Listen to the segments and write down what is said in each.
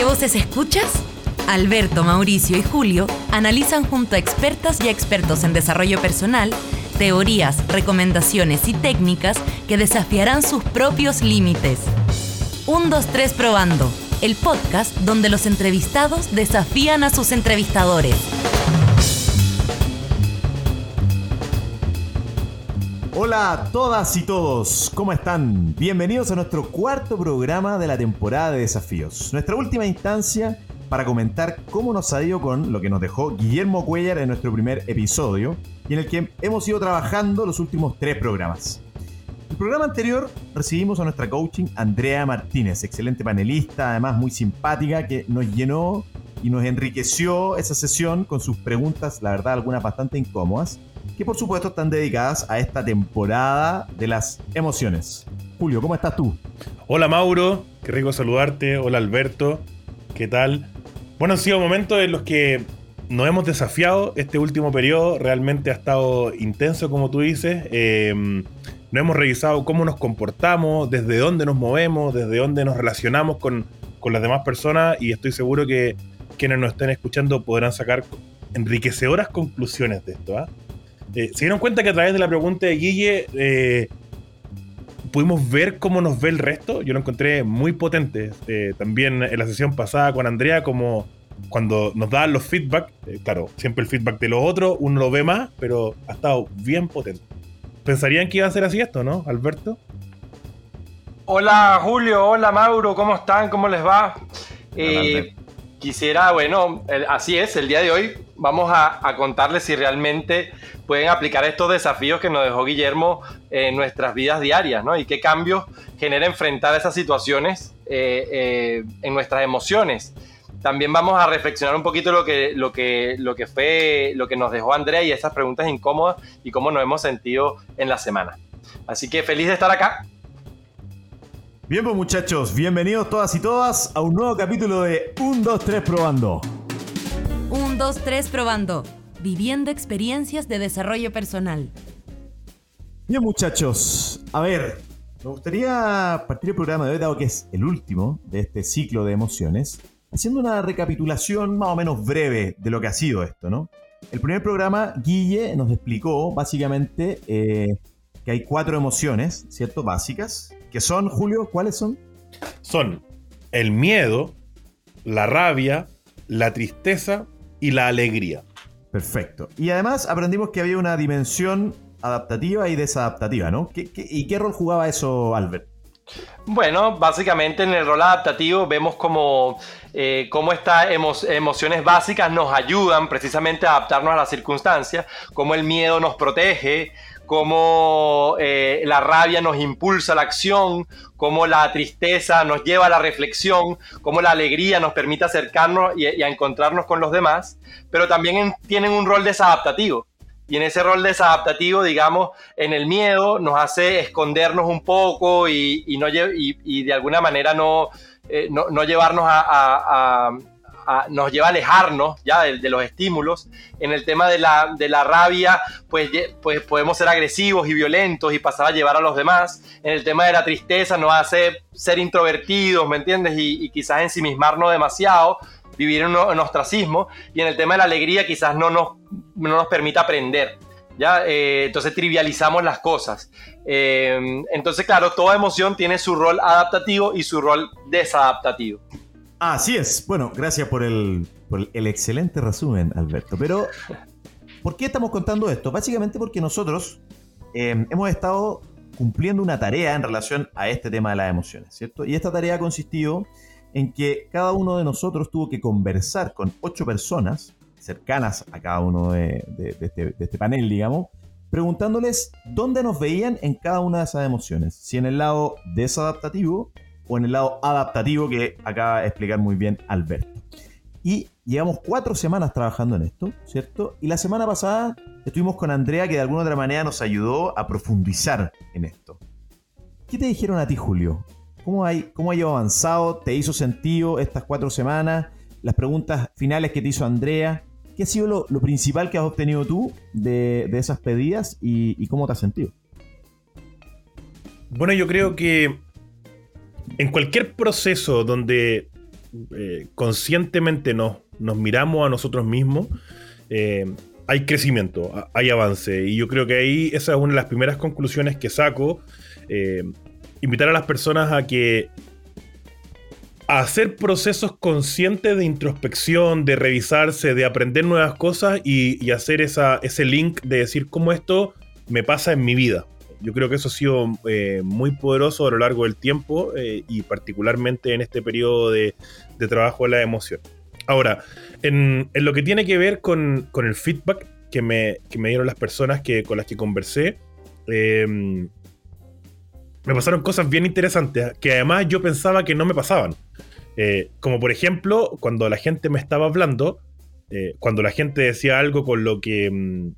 ¿Qué voces escuchas? Alberto, Mauricio y Julio analizan junto a expertas y expertos en desarrollo personal teorías, recomendaciones y técnicas que desafiarán sus propios límites. 1, 2, 3 probando, el podcast donde los entrevistados desafían a sus entrevistadores. Hola a todas y todos, ¿cómo están? Bienvenidos a nuestro cuarto programa de la temporada de desafíos, nuestra última instancia para comentar cómo nos ha ido con lo que nos dejó Guillermo Cuellar en nuestro primer episodio y en el que hemos ido trabajando los últimos tres programas. El programa anterior recibimos a nuestra coaching Andrea Martínez, excelente panelista, además muy simpática, que nos llenó y nos enriqueció esa sesión con sus preguntas, la verdad, algunas bastante incómodas que por supuesto están dedicadas a esta temporada de las emociones. Julio, ¿cómo estás tú? Hola Mauro, qué rico saludarte. Hola Alberto, ¿qué tal? Bueno, han sido momentos en los que nos hemos desafiado. Este último periodo realmente ha estado intenso, como tú dices. Eh, nos hemos revisado cómo nos comportamos, desde dónde nos movemos, desde dónde nos relacionamos con, con las demás personas y estoy seguro que quienes nos estén escuchando podrán sacar enriquecedoras conclusiones de esto. ¿ah? Eh, se dieron cuenta que a través de la pregunta de Guille eh, pudimos ver cómo nos ve el resto. Yo lo encontré muy potente. Eh, también en la sesión pasada con Andrea, como cuando nos daban los feedback, claro, siempre el feedback de los otros, uno lo ve más, pero ha estado bien potente. ¿Pensarían que iba a ser así esto, no, Alberto? Hola Julio, hola Mauro, ¿cómo están? ¿Cómo les va? Quisiera, bueno, así es, el día de hoy vamos a, contarles si realmente pueden aplicar estos desafíos que nos dejó Guillermo en nuestras vidas diarias, ¿no? Y qué cambios genera enfrentar esas situaciones eh, eh, en nuestras emociones. También vamos a reflexionar un poquito lo que, lo que, lo que fue, lo que nos dejó Andrea y esas preguntas incómodas y cómo nos hemos sentido en la semana. Así que feliz de estar acá Bien, pues muchachos, bienvenidos todas y todas a un nuevo capítulo de 1, 2, 3 probando. 1, 2, 3 probando. Viviendo experiencias de desarrollo personal. Bien, muchachos, a ver, me gustaría partir el programa de hoy, dado que es el último de este ciclo de emociones, haciendo una recapitulación más o menos breve de lo que ha sido esto, ¿no? El primer programa, Guille nos explicó básicamente eh, que hay cuatro emociones, ¿cierto? Básicas, que son, Julio, ¿cuáles son? Son el miedo, la rabia, la tristeza y la alegría. Perfecto. Y además aprendimos que había una dimensión adaptativa y desadaptativa, ¿no? y qué rol jugaba eso, Albert? Bueno, básicamente en el rol adaptativo vemos como, eh, cómo estas emociones básicas nos ayudan precisamente a adaptarnos a las circunstancias, cómo el miedo nos protege, cómo eh, la rabia nos impulsa la acción, cómo la tristeza nos lleva a la reflexión, cómo la alegría nos permite acercarnos y, a encontrarnos con los demás, pero también tienen un rol desadaptativo. Y en ese rol desadaptativo, digamos, en el miedo nos hace escondernos un poco y, no, y, de alguna manera no, eh, no, llevarnos a, nos lleva a alejarnos ya de, los estímulos. En el tema de la, de la rabia, pues, pues podemos ser agresivos y violentos y pasar a llevar a los demás. En el tema de la tristeza nos hace ser introvertidos, ¿me entiendes? Y, y quizás ensimismarnos demasiado vivir en, un, ostracismo y en el tema de la alegría quizás no nos, no nos permita aprender. ¿ya? Eh, entonces trivializamos las cosas. Eh, entonces, claro, toda emoción tiene su rol adaptativo y su rol desadaptativo. Así es. Bueno, gracias por el, excelente resumen, Alberto. Pero, ¿por qué estamos contando esto? Básicamente porque nosotros eh, hemos estado cumpliendo una tarea en relación a este tema de las emociones, ¿cierto? Y esta tarea ha consistido en que cada uno de nosotros tuvo que conversar con ocho personas cercanas a cada uno de, este, de, este, panel, digamos, preguntándoles dónde nos veían en cada una de esas emociones, si en el lado desadaptativo o en el lado adaptativo que acaba de explicar muy bien Alberto. Y llevamos cuatro semanas trabajando en esto, ¿cierto? Y la semana pasada estuvimos con Andrea que de alguna otra manera nos ayudó a profundizar en esto. ¿Qué te dijeron a ti, Julio? ¿Cómo hay, cómo ido avanzado? ¿Te hizo sentido estas cuatro semanas? Las preguntas finales que te hizo Andrea. ¿Qué ha sido lo, principal que has obtenido tú de, esas pedidas y cómo te has sentido? Bueno, yo creo que en cualquier proceso donde eh, conscientemente nos, nos miramos a nosotros mismos, eh, hay crecimiento, hay avance. Y yo creo que ahí esa es una de las primeras conclusiones que saco. Eh, invitar a las personas a que a hacer procesos conscientes de introspección, de revisarse, de aprender nuevas cosas y, hacer esa, ese link de decir cómo esto me pasa en mi vida. Yo creo que eso ha sido eh, muy poderoso a lo largo del tiempo eh, y particularmente en este periodo de, trabajo de la emoción. Ahora, en, lo que tiene que ver con, el feedback que me, me, dieron las personas que, con las que conversé, em, me pasaron cosas bien interesantes que además yo pensaba que no me pasaban. Eh, como por ejemplo, cuando la gente me estaba hablando, cuando la gente decía algo con lo que mm,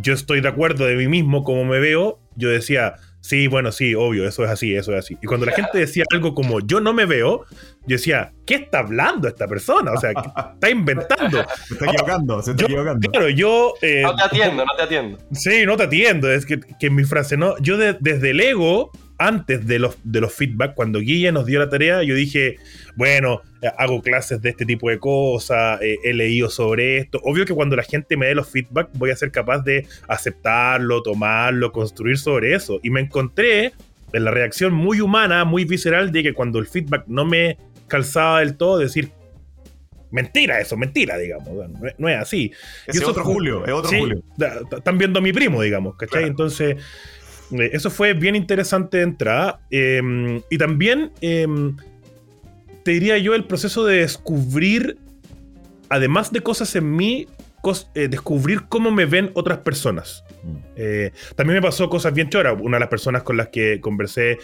yo estoy de acuerdo de mí mismo, como me veo, yo decía, sí, bueno, sí, obvio, eso es así, eso es así. Y cuando la gente decía algo como yo no me veo, yo decía, ¿qué está hablando esta persona? O sea, está inventando. Se está equivocando, se está equivocando. Claro, yo. Eh, no te atiendo, no te atiendo. Sí, no te atiendo. Es que, que mi frase, no. Yo desde el ego antes de los, de los feedback, cuando Guille nos dio la tarea, yo dije, bueno, eh, hago clases de este tipo de cosas, eh, he leído sobre esto. Obvio que cuando la gente me dé los feedback voy a ser capaz de aceptarlo, tomarlo, construir sobre eso. Y me encontré en la reacción muy humana, muy visceral, de que cuando el feedback no me calzaba del todo, decir, mentira eso, mentira, digamos. No, es así. Es otro Julio, es otro Julio. Están viendo a mi primo, digamos, ¿cachai? Entonces eh, eso fue bien interesante de entrada. Em, y también em, te diría yo el proceso de descubrir, además de cosas en mí, eh, descubrir cómo me ven otras personas. Mm. Eh, también me pasó cosas bien choras. Una de las personas con las que conversé,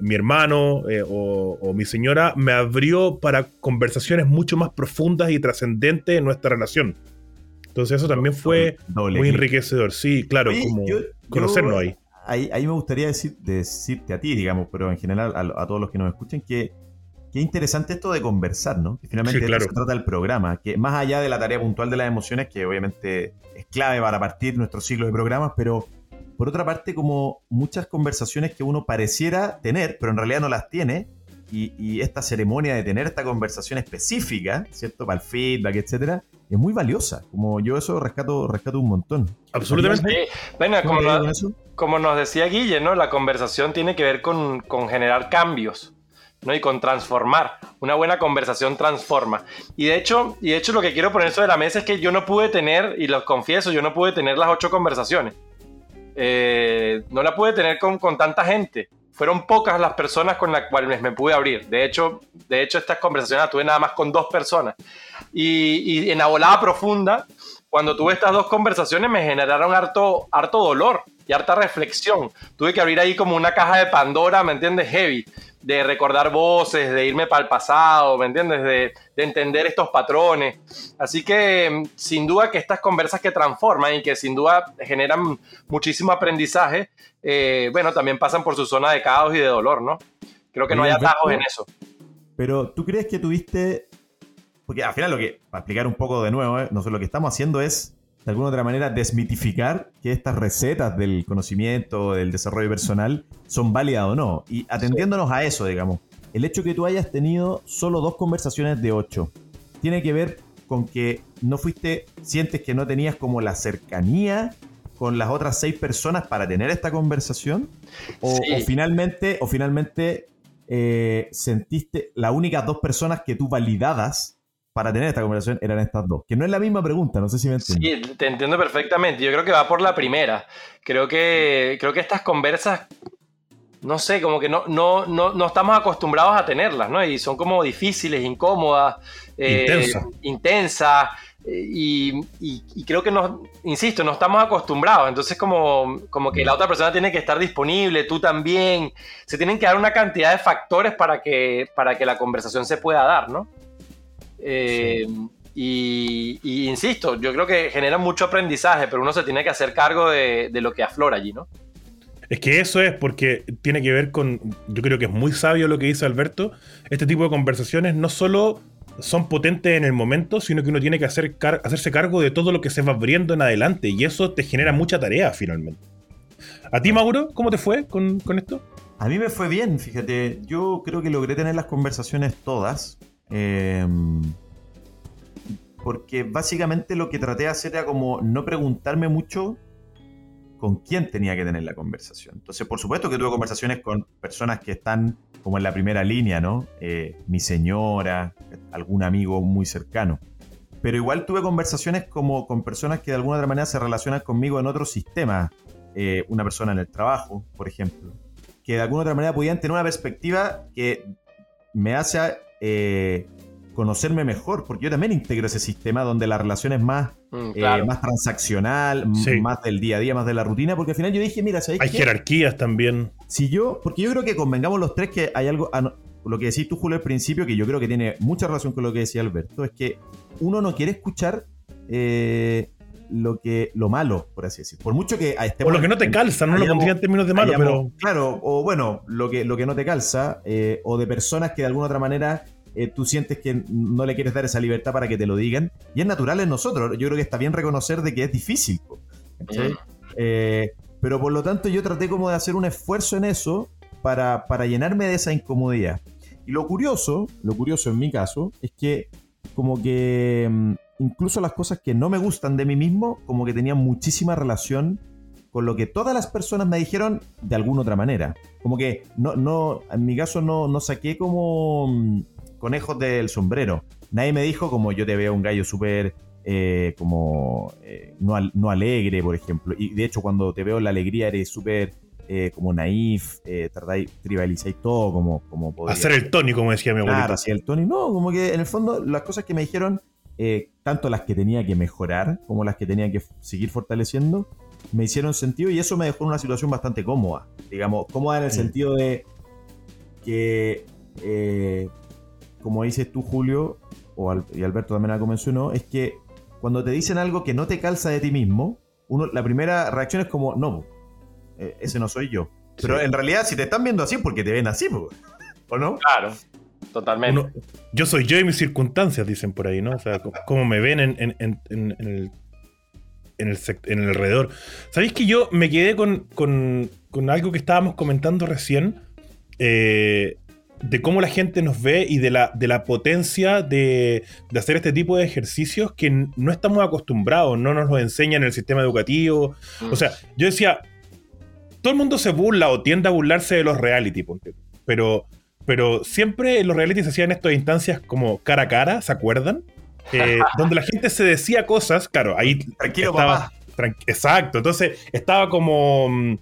mi hermano o, o, mi señora, me abrió para conversaciones mucho más profundas y trascendentes en nuestra relación. Entonces eso también fue muy enriquecedor. Sí, claro, como conocernos ahí ahí, me gustaría decir, decirte a ti, digamos, pero en general a, todos los que nos escuchen, que qué interesante esto de conversar, ¿no? Que finalmente de se trata el programa, que más allá de la tarea puntual de las emociones, que obviamente es clave para partir nuestro ciclo de programas, pero por otra parte, como muchas conversaciones que uno pareciera tener, pero en realidad no las tiene, y, esta ceremonia de tener esta conversación específica, ¿cierto? Para el feedback, etcétera, es muy valiosa. Como yo eso rescato, rescato un montón. Absolutamente. Bueno, como, nos decía Guille, ¿no? La conversación tiene que ver con, generar cambios. ¿no? y con transformar. Una buena conversación transforma. Y de hecho, y de hecho lo que quiero poner sobre la mesa es que yo no pude tener, y lo confieso, yo no pude tener las ocho conversaciones. Eh, no la pude tener con, con tanta gente fueron pocas las personas con las cuales me pude abrir. De hecho, de hecho estas conversaciones las tuve nada más con dos personas. Y, en la volada profunda, cuando tuve estas dos conversaciones me generaron harto, harto dolor y harta reflexión. Tuve que abrir ahí como una caja de Pandora, ¿me entiendes? Heavy de recordar voces, de irme para el pasado, ¿me entiendes? De, entender estos patrones. Así que mm, sin duda que estas conversas que transforman y que sin duda generan muchísimo aprendizaje, eh, bueno, también pasan por su zona de caos y de dolor, ¿no? Creo que no hay atajos en eso. Pero tú crees que tuviste, porque al final lo que, para explicar un poco de nuevo, ¿eh? nosotros lo que estamos haciendo es de alguna otra manera desmitificar que estas recetas del conocimiento, del desarrollo personal, son válidas o no. Y atendiéndonos a eso, digamos, el hecho que tú hayas tenido solo dos conversaciones de ocho, tiene que ver con que no fuiste, sientes que no tenías como la cercanía con las otras seis personas para tener esta conversación? ¿O, finalmente, o finalmente eh, sentiste las únicas dos personas que tú validadas para tener esta conversación eran estas dos. Que no es la misma pregunta, no sé si me entiendes. Sí, te entiendo perfectamente. Yo creo que va por la primera. Creo que, creo que estas conversas, no sé, como que no, no, no, estamos acostumbrados a tenerlas, ¿no? Y son como difíciles, incómodas, eh, intensas. Y, creo que no, insisto, no estamos acostumbrados. Entonces, como, como que la otra persona tiene que estar disponible, tú también. Se tienen que dar una cantidad de factores para que, para que la conversación se pueda dar, ¿no? Eh, y, insisto, yo creo que genera mucho aprendizaje, pero uno se tiene que hacer cargo de, lo que aflora allí, ¿no? Es que eso es porque tiene que ver con, yo creo que es muy sabio lo que dice Alberto, este tipo de conversaciones no solo son potentes en el momento, sino que uno tiene que hacer hacerse cargo de todo lo que se va abriendo en adelante y eso te genera mucha tarea finalmente. ¿A ti, Mauro, cómo te fue con, con esto? A mí me fue bien, fíjate, yo creo que logré tener las conversaciones todas, Em, porque básicamente lo que traté de hacer era como no preguntarme mucho con quién tenía que tener la conversación. Entonces, por supuesto que tuve conversaciones con personas que están como en la primera línea, ¿no? Eh, mi señora, algún amigo muy cercano. Pero igual tuve conversaciones como con personas que de alguna otra manera se relacionan conmigo en otros sistemas. Eh, una persona en el trabajo, por ejemplo, que de alguna otra manera podían tener una perspectiva que me hace eh, conocerme mejor, porque yo también integro ese sistema donde la relación es más, Mm, eh, más transaccional, Sí. más del día a día, más de la rutina, porque al final yo dije, mira, ¿sabéis Hay qué? jerarquías también. Si yo, porque yo creo que convengamos los tres que hay algo, ah, lo que decís tú, Julio, al principio, que yo creo que tiene mucha relación con lo que decía Alberto, es que uno no quiere escuchar eh, lo que lo malo, por así decir. Por mucho que ah, O estemos lo que no te calza, no lo pondría en términos de malo, hayamos- pero. Claro, o bueno, lo que, lo que no te calza, eh, o de personas que de alguna otra manera eh, tú sientes que no le quieres dar esa libertad para que te lo digan. Y es natural en nosotros. Yo creo que está bien reconocer de que es difícil. Mm. Eh, pero por lo tanto yo traté como de hacer un esfuerzo en eso para, para llenarme de esa incomodidad. Y lo curioso, lo curioso en mi caso, es que como que mm, incluso las cosas que no me gustan de mí mismo, como que tenían muchísima relación con lo que todas las personas me dijeron de alguna otra manera. Como que no, no, en mi caso no, no saqué como mm, conejos del sombrero. Nadie me dijo como yo te veo un gallo súper eh, como eh, no, no alegre, por ejemplo. Y de hecho cuando te veo la alegría eres súper eh, como naif, tratáis, tribalizáis todo como, como Hacer el Tony, como decía mi abuelita. Claro, así el Tony. No, como que en el fondo las cosas que me dijeron, eh, tanto las que tenía que mejorar como las que tenía que seguir fortaleciendo, me hicieron sentido y eso me dejó en una situación bastante cómoda. Digamos, cómoda en el Sí. sentido de que, eh, como dices tú, Julio, o Al- y Alberto también lo mencionó, es que cuando te dicen algo que no te calza de ti mismo, uno, la primera reacción es como, no, eh, ese no soy yo. Pero Sí. en realidad, si te están viendo así, es porque te ven así, po, ¿o no? Claro, totalmente. Uno- yo soy yo y mis circunstancias, dicen por ahí, ¿no? O sea, cómo me ven en, en- en- el, en, el en el alrededor. ¿Sabéis que yo me quedé con, con- con algo que estábamos comentando recién? eh, de cómo la gente nos ve y de la, de la potencia de, de hacer este tipo de ejercicios que no estamos acostumbrados, no nos lo enseñan en el sistema educativo. Mm. O sea, yo decía, todo el mundo se burla o tiende a burlarse de los reality. Pero, pero siempre los reality se hacían estas instancias como cara a cara, ¿se acuerdan? Eh, donde la gente se decía cosas, claro, ahí Tranquilo, estaba, papá. tran- exacto, entonces estaba como mm,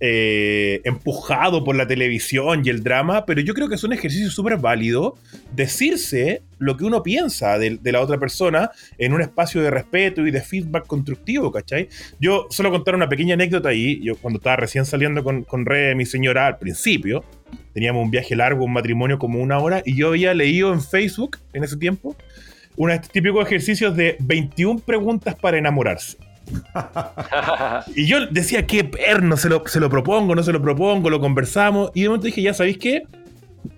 eh, empujado por la televisión y el drama, pero yo creo que es un ejercicio súper válido decirse lo que uno piensa de, de la otra persona en un espacio de respeto y de feedback constructivo, ¿cachai? Yo solo contar una pequeña anécdota ahí, yo cuando estaba recién saliendo con, con Re, mi señora, al principio, teníamos un viaje largo, un matrimonio como una hora, y yo había leído en Facebook en ese tiempo unos de estos típicos ejercicios de 21 preguntas para enamorarse. Y yo decía, qué perno, se lo, se lo propongo, no se lo propongo, lo conversamos. Y de momento dije, ya sabéis qué.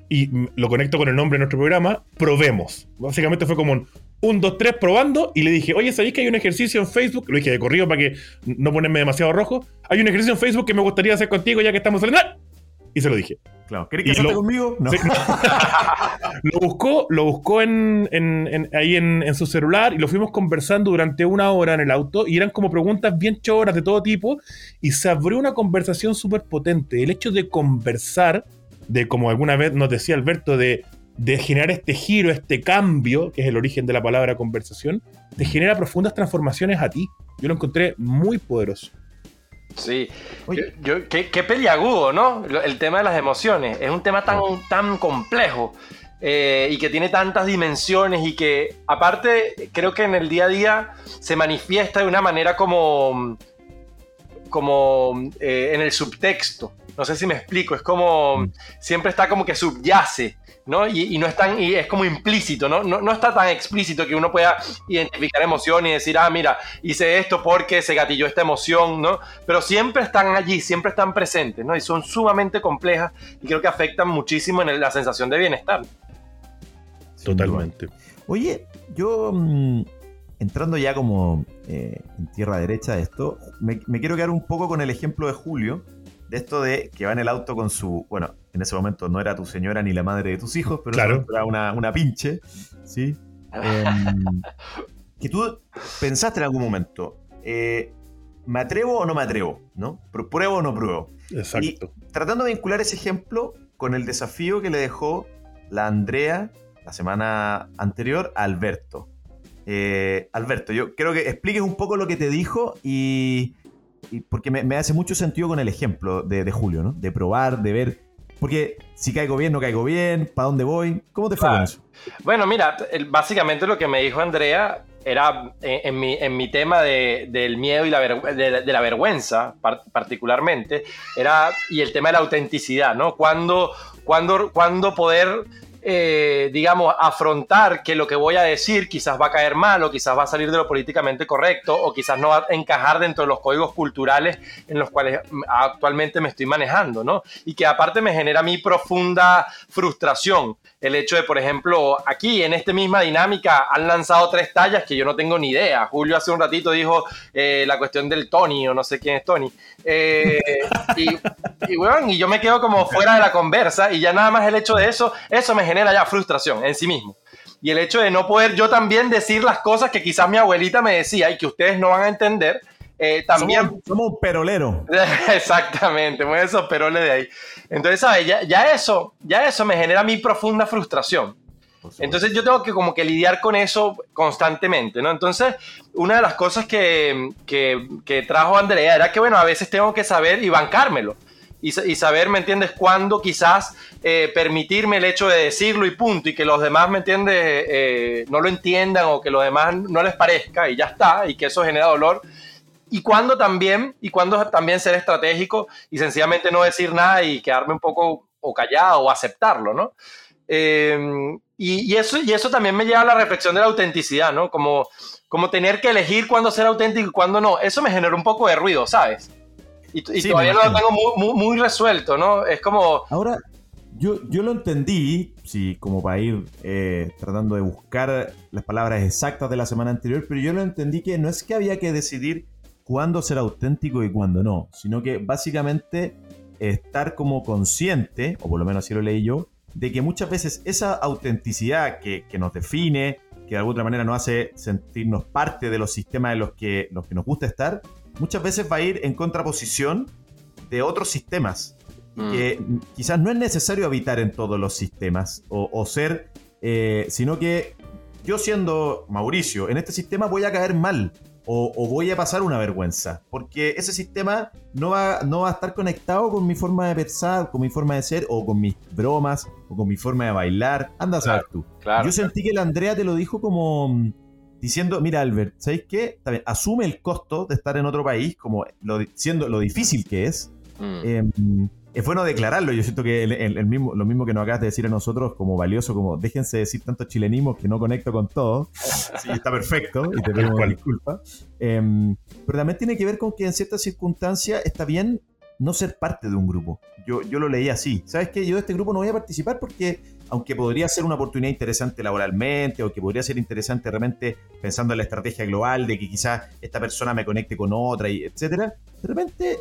Y lo conecto con el nombre de nuestro programa, probemos. Básicamente fue como un 1, 2, 3 probando. Y le dije, oye, ¿sabéis que hay un ejercicio en Facebook? Lo dije de corrido para que no ponerme demasiado rojo. Hay un ejercicio en Facebook que me gustaría hacer contigo ya que estamos saliendo. Y se lo dije. Claro, ¿querés casarte lo- conmigo? No. Sí. lo buscó, lo buscó en, en- en- ahí en, en su celular y lo fuimos conversando durante una hora en el auto y eran como preguntas bien choras de todo tipo y se abrió una conversación súper potente. El hecho de conversar, de como alguna vez nos decía Alberto, de, de generar este giro, este cambio, que es el origen de la palabra conversación, te genera profundas transformaciones a ti. Yo lo encontré muy poderoso. Sí, Oye. yo, yo- qué, qué peliagudo, ¿no? El tema de las emociones. Es un tema tan, tan complejo eh, y que tiene tantas dimensiones y que aparte creo que en el día a día se manifiesta de una manera como, como eh, en el subtexto. No sé si me explico, es como siempre está como que subyace, ¿no? Y, y no es tan, y es como implícito, ¿no? ¿no? No está tan explícito que uno pueda identificar emoción y decir, ah, mira, hice esto porque se gatilló esta emoción, ¿no? Pero siempre están allí, siempre están presentes, ¿no? Y son sumamente complejas y creo que afectan muchísimo en el- la sensación de bienestar. Totalmente. Oye, yo mm, entrando ya como eh, en tierra derecha de esto, me, me quiero quedar un poco con el ejemplo de Julio, de esto de que va en el auto con su, bueno, en ese momento no era tu señora ni la madre de tus hijos, pero Claro. era una, una pinche, ¿sí? Em, que tú pensaste en algún momento, eh, ¿me atrevo o no me atrevo? ¿No? ¿Pr- ¿Pruebo o no pruebo? Exacto. Tratando de vincular ese ejemplo con el desafío que le dejó la Andrea la semana anterior a Alberto. Eh, Alberto, yo creo que expliques un poco lo que te dijo y, y porque me, me hace mucho sentido con el ejemplo de, de Julio, ¿no? De probar, de ver, porque si caigo bien, no caigo bien, ¿para dónde voy? ¿Cómo te fue con Claro. eso? Bueno, mira, básicamente lo que me dijo Andrea era en, en mi, en mi tema de- del miedo y la, ver- de, de la vergüenza, par- particularmente, era, y el tema de la autenticidad, ¿no? Cuando, cuando, cuando poder, eh, digamos, afrontar que lo que voy a decir quizás va a caer mal, o quizás va a salir de lo políticamente correcto, o quizás no va a encajar dentro de los códigos culturales en los cuales mm, actualmente me estoy manejando, ¿no? Y que aparte me genera mí profunda frustración el hecho de, por ejemplo, aquí en esta misma dinámica han lanzado tres tallas que yo no tengo ni idea. Julio hace un ratito dijo eh, la cuestión del Tony o no sé quién es Tony. Eh, y, y, weón, y yo me quedo como fuera de la conversa y ya nada más el hecho de eso, eso me genera ya frustración en sí mismo. Y el hecho de no poder yo también decir las cosas que quizás mi abuelita me decía y que ustedes no van a entender, eh, también... Somos, somos un perolero. Exactamente, mueve esos peroles de ahí. Entonces, ¿sabes? Ya, ya eso, ya eso me genera mi profunda frustración. Entonces yo tengo que como que lidiar con eso constantemente, ¿no? Entonces, una de las cosas que, que, que trajo Andrea era que, bueno, a veces tengo que saber y bancármelo. Y, y saber, ¿me entiendes?, cuándo quizás eh, permitirme el hecho de decirlo y punto, y que los demás, ¿me entiendes?, eh, no lo entiendan o que los demás no les parezca y ya está, y que eso genera dolor. Y cuándo también, y cuándo también ser estratégico y sencillamente no decir nada y quedarme un poco o callado o aceptarlo, ¿no? Eh, y, y eso, y eso también me lleva a la reflexión de la autenticidad, ¿no? Como, como tener que elegir cuándo ser auténtico y cuándo no. Eso me generó un poco de ruido, ¿sabes? Y, y Sí, todavía no lo tengo muy, muy, muy resuelto, ¿no? Es como, Ahora, yo, yo lo entendí, sí, como para ir eh, tratando de buscar las palabras exactas de la semana anterior, pero yo lo entendí que no es que había que decidir cuándo ser auténtico y cuándo no, sino que básicamente estar como consciente, o por lo menos así lo leí yo, de que muchas veces esa autenticidad que, que nos define, que de alguna manera nos hace sentirnos parte de los sistemas en los que, los que nos gusta estar, muchas veces va a ir en contraposición de otros sistemas Mm. que quizás no es necesario habitar en todos los sistemas o, o ser, eh, sino que yo siendo Mauricio, en este sistema voy a caer mal o, o voy a pasar una vergüenza, porque ese sistema no va, no va a estar conectado con mi forma de pensar, con mi forma de ser o con mis bromas o con mi forma de bailar. Anda a saber tú. claro, Yo sentí que la Andrea te lo dijo como mm, diciendo, mira Albert, ¿sabéis qué? Bien, asume el costo de estar en otro país, como lo, siendo lo difícil que es. Mm. Eh, es bueno declararlo, yo siento que el, el- el mismo, lo mismo que nos acabas de decir a nosotros como valioso, como déjense decir tantos chilenismos que no conecto con todo. Sí, está perfecto y te pedimos disculpas. Eh, pero también tiene que ver con que en ciertas circunstancias está bien no ser parte de un grupo. Yo, yo lo leí así. ¿Sabes qué? Yo de este grupo no voy a participar porque, aunque podría ser una oportunidad interesante laboralmente, o que podría ser interesante realmente pensando en la estrategia global, de que quizás esta persona me conecte con otra, y etcétera, de repente,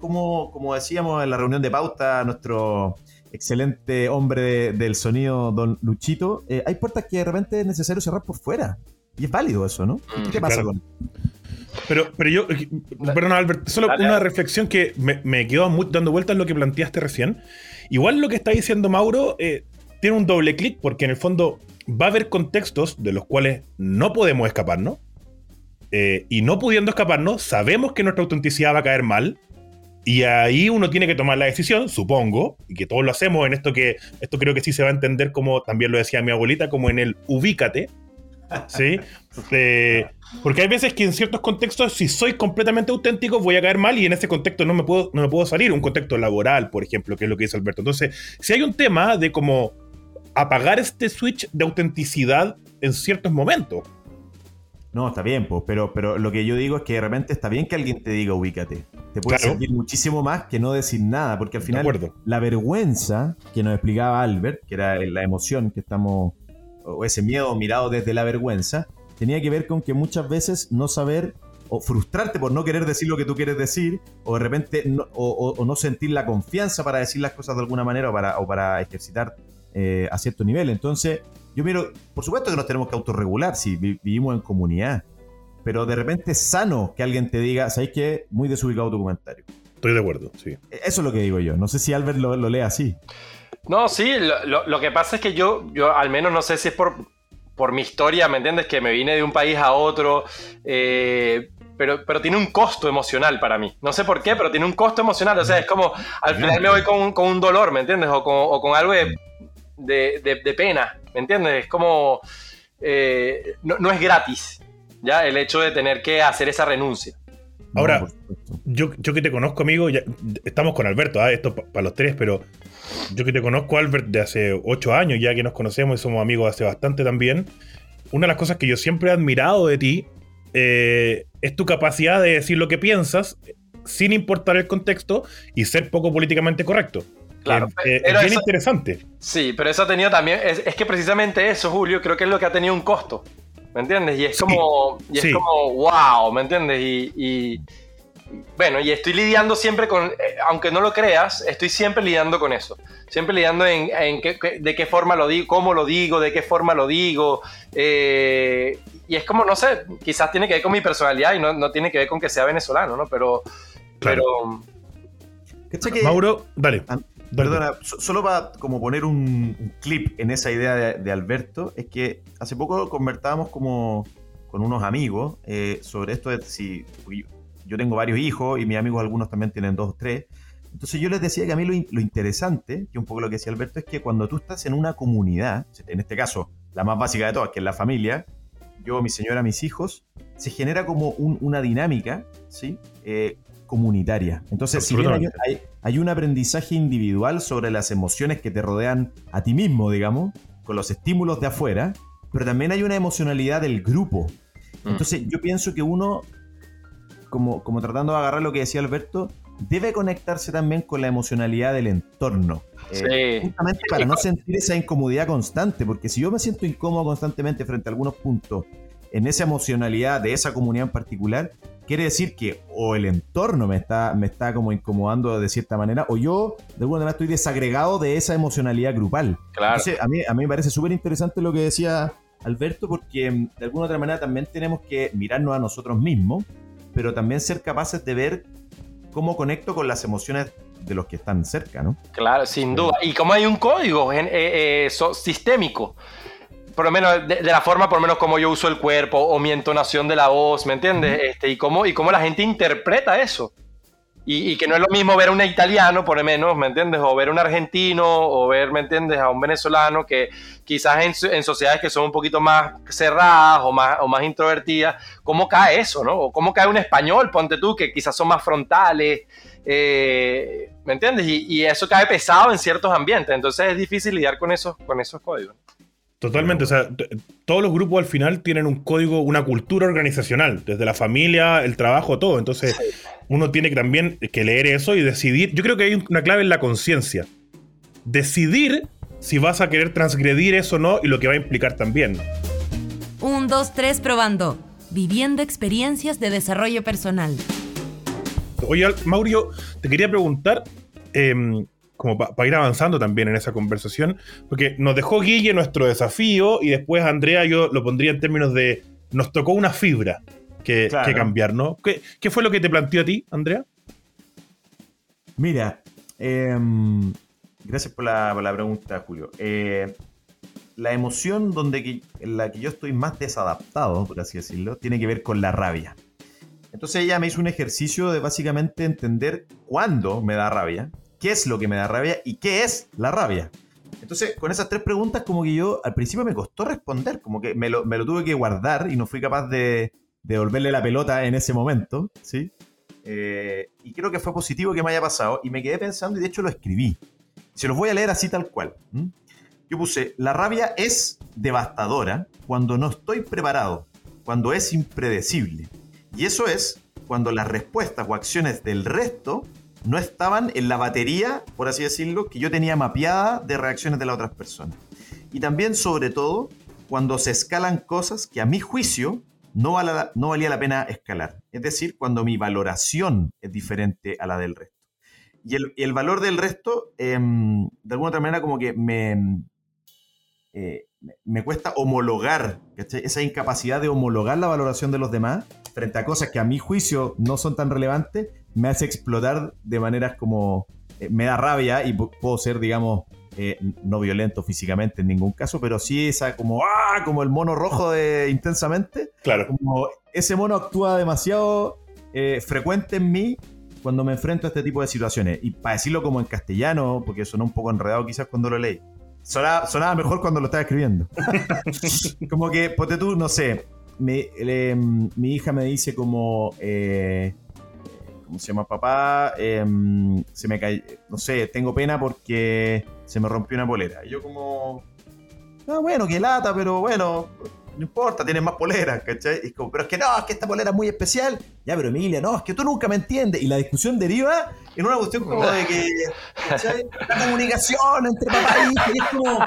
como, como decíamos en la reunión de pauta, nuestro excelente hombre de- del sonido, don Luchito, eh, hay puertas que de repente es necesario cerrar por fuera. Y es válido eso, ¿no? ¿Qué te pasa claro. con Pero, pero yo, perdón, Albert, solo Dale, una dale. reflexión que me, me quedó mu- dando vueltas lo que planteaste recién. Igual lo que está diciendo Mauro eh, tiene un doble clic, porque en el fondo va a haber contextos de los cuales no podemos escaparnos. eh, y no pudiendo escaparnos, sabemos que nuestra autenticidad va a caer mal. Y ahí uno tiene que tomar la decisión, supongo, y que todos lo hacemos en esto que, esto creo que sí se va a entender como también lo decía mi abuelita, como en el ubícate. ¿Sí? Eh, porque hay veces que en ciertos contextos, si soy completamente auténtico, voy a caer mal y en ese contexto no me puedo, no me puedo salir. Un contexto laboral, por ejemplo, que es lo que dice Alberto. Entonces, si hay un tema de como apagar este switch de autenticidad en ciertos momentos. No, está bien, pues, pero, pero lo que yo digo es que de repente está bien que alguien te diga ubícate. Te puede Claro. servir muchísimo más que no decir nada, porque al final la vergüenza que nos explicaba Albert, que era la emoción que estamos, o ese miedo mirado desde la vergüenza, tenía que ver con que muchas veces no saber o frustrarte por no querer decir lo que tú quieres decir, o de repente no, o, no sentir la confianza para decir las cosas de alguna manera o para, o para ejercitar eh, a cierto nivel. Entonces, yo miro, por supuesto que nos tenemos que autorregular si vivimos en comunidad, pero de repente es sano que alguien te diga, ¿sabes qué? Muy desubicado tu comentario. Estoy de acuerdo, sí. E, eso es lo que digo yo. No sé si Albert lo, lee así. No, sí, lo, lo, que pasa es que yo, yo al menos no sé si es por, por mi historia, ¿me entiendes? Que me vine de un país a otro, eh, pero, pero tiene un costo emocional para mí. No sé por qué, pero tiene un costo emocional. O sea, es como, al final me voy con, con un dolor, ¿me entiendes? O con, o con algo de, de, de, pena, ¿me entiendes? Es como, eh, no, no, es gratis, ¿ya? El hecho de tener que hacer esa renuncia. Ahora, yo, yo que te conozco, amigo, ya, estamos con Alberto, ¿ah? esto para los tres, pero yo que te conozco, Albert, de hace ocho años, ya que nos conocemos y somos amigos hace bastante también, una de las cosas que yo siempre he admirado de ti eh, es tu capacidad de decir lo que piensas sin importar el contexto y ser poco políticamente correcto. Claro, es bien interesante. Sí, pero eso ha tenido también, es, que precisamente eso, Julio, creo que es lo que ha tenido un costo. ¿Me entiendes? Y es como, y es como, wow, ¿me entiendes? y, bueno, y estoy lidiando siempre con, eh, aunque no lo creas, estoy siempre lidiando con eso. Siempre lidiando en, de qué forma lo digo, cómo lo digo, de qué forma lo digo. Eh, y es como, no sé, quizás tiene que ver con mi personalidad y no, tiene que ver con que sea venezolano, ¿no? Pero... pero Mauro, dale. Ah, perdona, solo para como poner un, clip en esa idea de, Alberto, es que hace poco conversábamos como con unos amigos eh, sobre esto si yo tengo varios hijos y mis amigos algunos también tienen dos o tres. Entonces yo les decía que a mí lo, interesante, que un poco lo que decía Alberto, es que cuando tú estás en una comunidad, en este caso la más básica de todas, que es la familia, yo, mi señora, mis hijos, se genera como una dinámica ¿sí? Eh, comunitaria. Entonces, si bien hay, hay, un aprendizaje individual sobre las emociones que te rodean a ti mismo, digamos, con los estímulos de afuera, pero también hay una emocionalidad del grupo. Mm. Entonces, yo pienso que uno como, como tratando de agarrar lo que decía Alberto, debe conectarse también con la emocionalidad del entorno. Eh, justamente para no sentir esa incomodidad constante, porque si yo me siento incómodo constantemente frente a algunos puntos en esa emocionalidad de esa comunidad en particular, quiere decir que o el entorno me está, me está como incomodando de cierta manera, o yo de alguna manera estoy desagregado de esa emocionalidad grupal. Claro. Entonces, a mí, a mí me parece súper interesante lo que decía Alberto, porque mm, de alguna otra manera también tenemos que mirarnos a nosotros mismos pero también ser capaces de ver cómo conecto con las emociones de los que están cerca, ¿no? Claro, sin duda. Y como hay un código eh, eh, sistémico, por lo menos de, la forma, por lo menos como yo uso el cuerpo o mi entonación de la voz, ¿me entiendes? este, y, cómo, y cómo la gente interpreta eso. Y, que no es lo mismo ver a un italiano, por lo menos, ¿me entiendes? O ver a un argentino, o ver, ¿me entiendes? A un venezolano que quizás en, sociedades que son un poquito más cerradas o más, o más introvertidas, ¿cómo cae eso, no? O cómo cae un español, ponte tú, que quizás son más frontales, eh, ¿me entiendes? Y, y, eso cae pesado en ciertos ambientes, entonces es difícil lidiar con esos, con esos códigos. Totalmente, o sea, todos los grupos al final tienen un código, una cultura organizacional, desde la familia, el trabajo, todo. Entonces, uno tiene que también que leer eso y decidir. Yo creo que hay una clave en la conciencia. Decidir si vas a querer transgredir eso o no y lo que va a implicar también. Un, dos, tres, probando. Viviendo experiencias de desarrollo personal. Oye, Mauricio, te quería preguntar. Em, como para ir avanzando también en esa conversación, porque nos dejó Guille nuestro desafío y después Andrea yo lo pondría en términos de nos tocó una fibra que, cambiar, ¿no? ¿Qué, fue lo que te planteó a ti, Andrea? Mira, em, gracias por la, pregunta, Julio. Eh, la emoción donde en la que yo estoy más desadaptado, por así decirlo, tiene que ver con la rabia. Entonces ella me hizo un ejercicio de básicamente entender cuándo me da rabia, qué es lo que me da rabia y qué es la rabia. Entonces, con esas tres preguntas, como que yo al principio me costó responder, como que me lo, tuve que guardar y no fui capaz de, devolverle la pelota en ese momento, ¿sí? Eh, y creo que fue positivo que me haya pasado y me quedé pensando y de hecho lo escribí. Se los voy a leer así tal cual. Yo puse, la rabia es devastadora cuando no estoy preparado, cuando es impredecible. Y eso es cuando las respuestas o acciones del resto no estaban en la batería, por así decirlo, que yo tenía mapeada de reacciones de las otras personas. Y también, sobre todo, cuando se escalan cosas que a mi juicio no, valía la pena escalar. Es decir, cuando mi valoración es diferente a la del resto. Y el, valor del resto, em, de alguna otra manera, como que me, eh, me cuesta homologar, esa incapacidad de homologar la valoración de los demás frente a cosas que a mi juicio no son tan relevantes, me hace explotar de maneras como eh, me da rabia y puedo ser, digamos, eh, no violento físicamente en ningún caso, pero sí esa como, ¡ah! como el mono rojo de intensamente. Claro. Como ese mono actúa demasiado eh, frecuente en mí cuando me enfrento a este tipo de situaciones. Y para decirlo como en castellano, porque sonó un poco enredado quizás cuando lo leí, sonaba, mejor cuando lo estaba escribiendo. como que, ponte tú, no sé, mi, mi hija me dice como... Eh, ¿Cómo se llama? Papá, em, se me cae, no sé, tengo pena porque se me rompió una polera. Y yo como, ah, bueno, qué lata, pero bueno, no importa, tienes más poleras, ¿cachai? Y como, pero es que no, es que esta polera es muy especial. Ya, pero Emilia, no, es que tú nunca me entiendes. Y la discusión deriva en una cuestión como de que, ¿cachai? La comunicación entre papá y hija, y es como,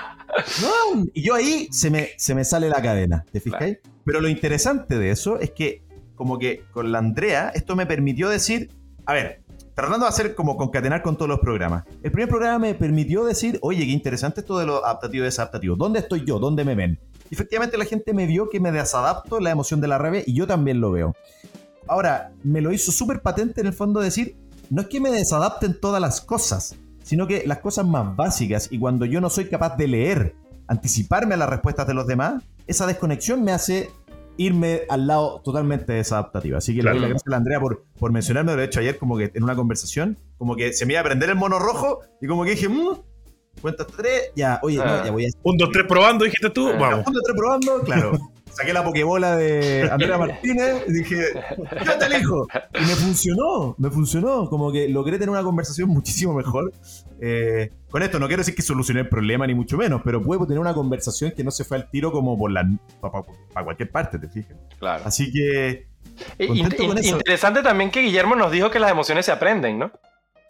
no. Y yo ahí se me, se me sale la cadena, ¿te fijáis? Pero lo interesante de eso es que como que con la Andrea, esto me permitió decir, a ver, tratando de hacer como concatenar con todos los programas. El primer programa me permitió decir, oye, qué interesante esto de lo adaptativo y desadaptativo. ¿Dónde estoy yo? ¿Dónde me ven? Y efectivamente la gente me vio que me desadapto la emoción de la rabia y yo también lo veo. Ahora, me lo hizo súper patente en el fondo decir, no es que me desadapten todas las cosas, sino que las cosas más básicas y cuando yo no soy capaz de leer, anticiparme a las respuestas de los demás, esa desconexión me hace irme al lado totalmente desadaptativo. Así que le doy la gracias a la Andrea por, por mencionarme, lo he hecho ayer como que en una conversación, como que se me iba a prender el mono rojo y como que dije, mmm, cuenta tres, ya, oye, no, ah. ya voy a... Un, dos, tres probando, dijiste tú, vamos. Un, dos, tres probando, claro. Saqué la pokebola de Andrea Martínez y dije, yo te elijo. Y me funcionó, me funcionó. Como que logré tener una conversación muchísimo mejor. Eh, con esto no quiero decir que solucioné el problema, ni mucho menos, pero puedo tener una conversación que no se fue al tiro como por la para cualquier parte, te fijas. Claro. Así que. Eh, interesante también que Guillermo nos dijo que las emociones se aprenden, ¿no?